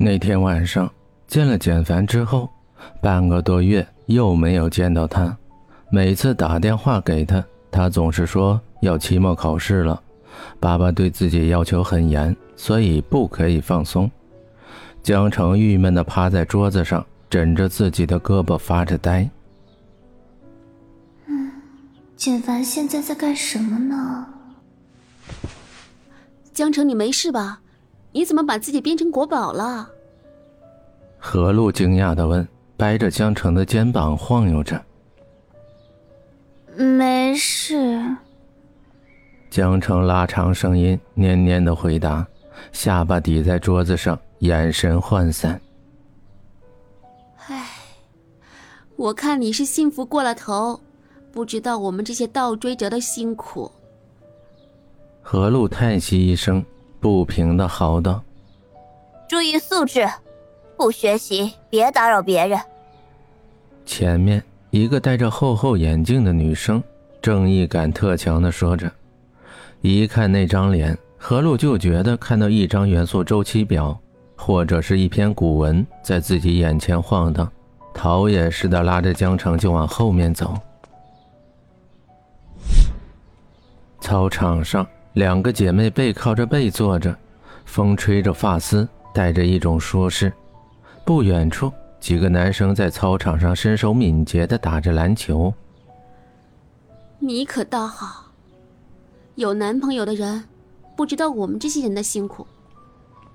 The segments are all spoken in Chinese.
那天晚上见了简凡之后，半个多月又没有见到他。每次打电话给他，他总是说要期末考试了，爸爸对自己要求很严，所以不可以放松。江城郁闷地趴在桌子上，枕着自己的胳膊发着呆。嗯，简凡现在在干什么呢？江城，你没事吧？你怎么把自己变成国宝了？何璐惊讶的问，掰着江城的肩膀晃悠着。没事。江城拉长声音，蔫蔫的回答，下巴抵在桌子上，眼神涣散。唉，我看你是幸福过了头，不知道我们这些倒追者的辛苦。何璐叹息一声，不平的嚎道：“注意素质，不学习别打扰别人。”前面一个戴着厚厚眼镜的女生，正义感特强的说着。一看那张脸，何璐就觉得看到一张元素周期表，或者是一篇古文在自己眼前晃荡，逃也似的拉着江城就往后面走。操场上。两个姐妹背靠着背坐着，风吹着发丝，带着一种舒适。不远处，几个男生在操场上身手敏捷地打着篮球。你可倒好，有男朋友的人不知道我们这些人的辛苦。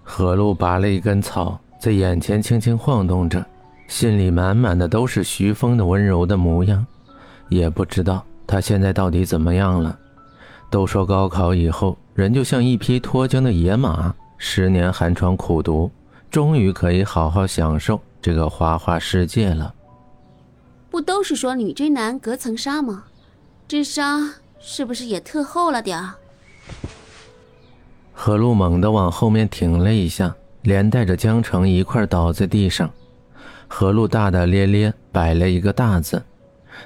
何璐拔了一根草，在眼前轻轻晃动着，心里满满的都是徐峰的温柔的模样。也不知道他现在到底怎么样了。都说高考以后，人就像一匹脱缰的野马，十年寒窗苦读，终于可以好好享受这个花花世界了。不都是说女追男隔层纱吗？这纱是不是也特厚了点儿？何璐猛地往后面挺了一下，连带着江城一块倒在地上。何璐大大咧咧摆了一个大字，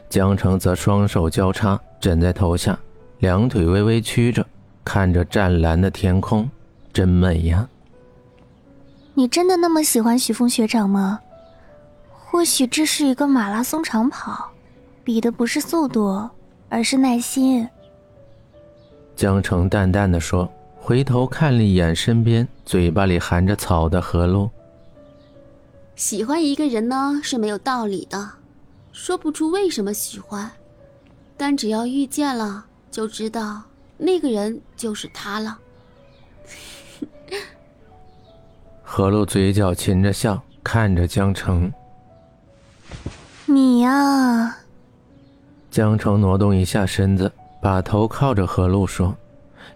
江城则双手交叉枕在头下。两腿微微曲着，看着湛蓝的天空，真美呀！你真的那么喜欢许峰学长吗？或许这是一个马拉松长跑，比的不是速度，而是耐心。江澄淡淡的说，回头看了一眼身边嘴巴里含着草的何璐。喜欢一个人呢是没有道理的，说不出为什么喜欢，但只要遇见了。就知道那个人就是他了。何露嘴角噙着笑，看着江城。你呀。江城挪动一下身子，把头靠着何露说，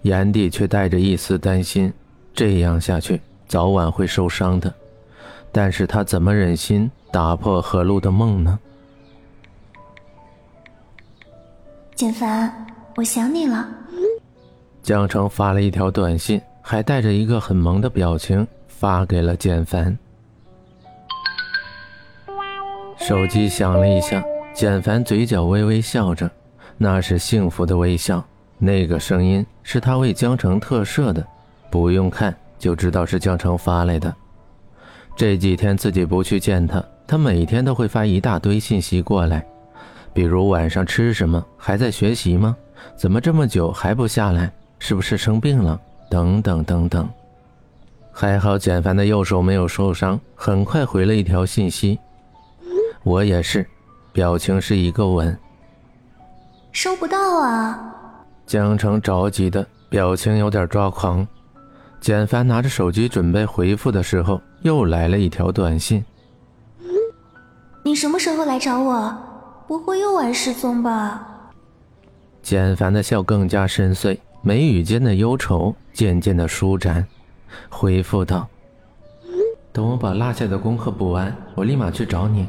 眼底却带着一丝担心。这样下去，早晚会受伤的。但是他怎么忍心打破何露的梦呢？简凡。我想你了。江城发了一条短信，还带着一个很萌的表情，发给了简凡。手机响了一下，简凡嘴角微微笑着，那是幸福的微笑。那个声音是他为江城特设的，不用看就知道是江城发来的。这几天自己不去见他，他每天都会发一大堆信息过来，比如晚上吃什么，还在学习吗？怎么这么久还不下来？是不是生病了？等等等等。还好简凡的右手没有受伤，很快回了一条信息：“我也是。”表情是一个吻。收不到啊！江城着急的表情有点抓狂。简凡拿着手机准备回复的时候，又来了一条短信：“你什么时候来找我？不会又玩失踪吧？”简凡的笑更加深邃，眉宇间的忧愁渐渐的舒展，回复道：“等我把落下的功课补完，我立马去找你。”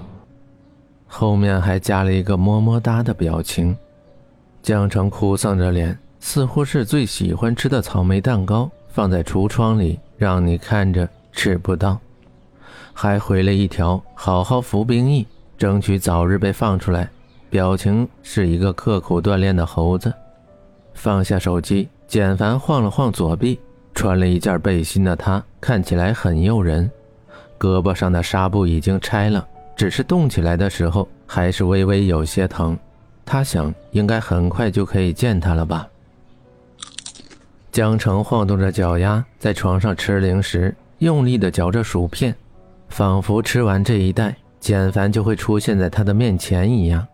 后面还加了一个么么哒的表情。江城哭丧着脸，似乎是最喜欢吃的草莓蛋糕放在橱窗里，让你看着吃不到，还回了一条“好好服兵役，争取早日被放出来。”表情是一个刻苦锻炼的猴子。放下手机，简凡晃了晃左臂，穿了一件背心的他看起来很诱人。胳膊上的纱布已经拆了，只是动起来的时候还是微微有些疼。他想，应该很快就可以见他了吧。江城晃动着脚丫，在床上吃零食，用力地嚼着薯片，仿佛吃完这一袋，简凡就会出现在他的面前一样。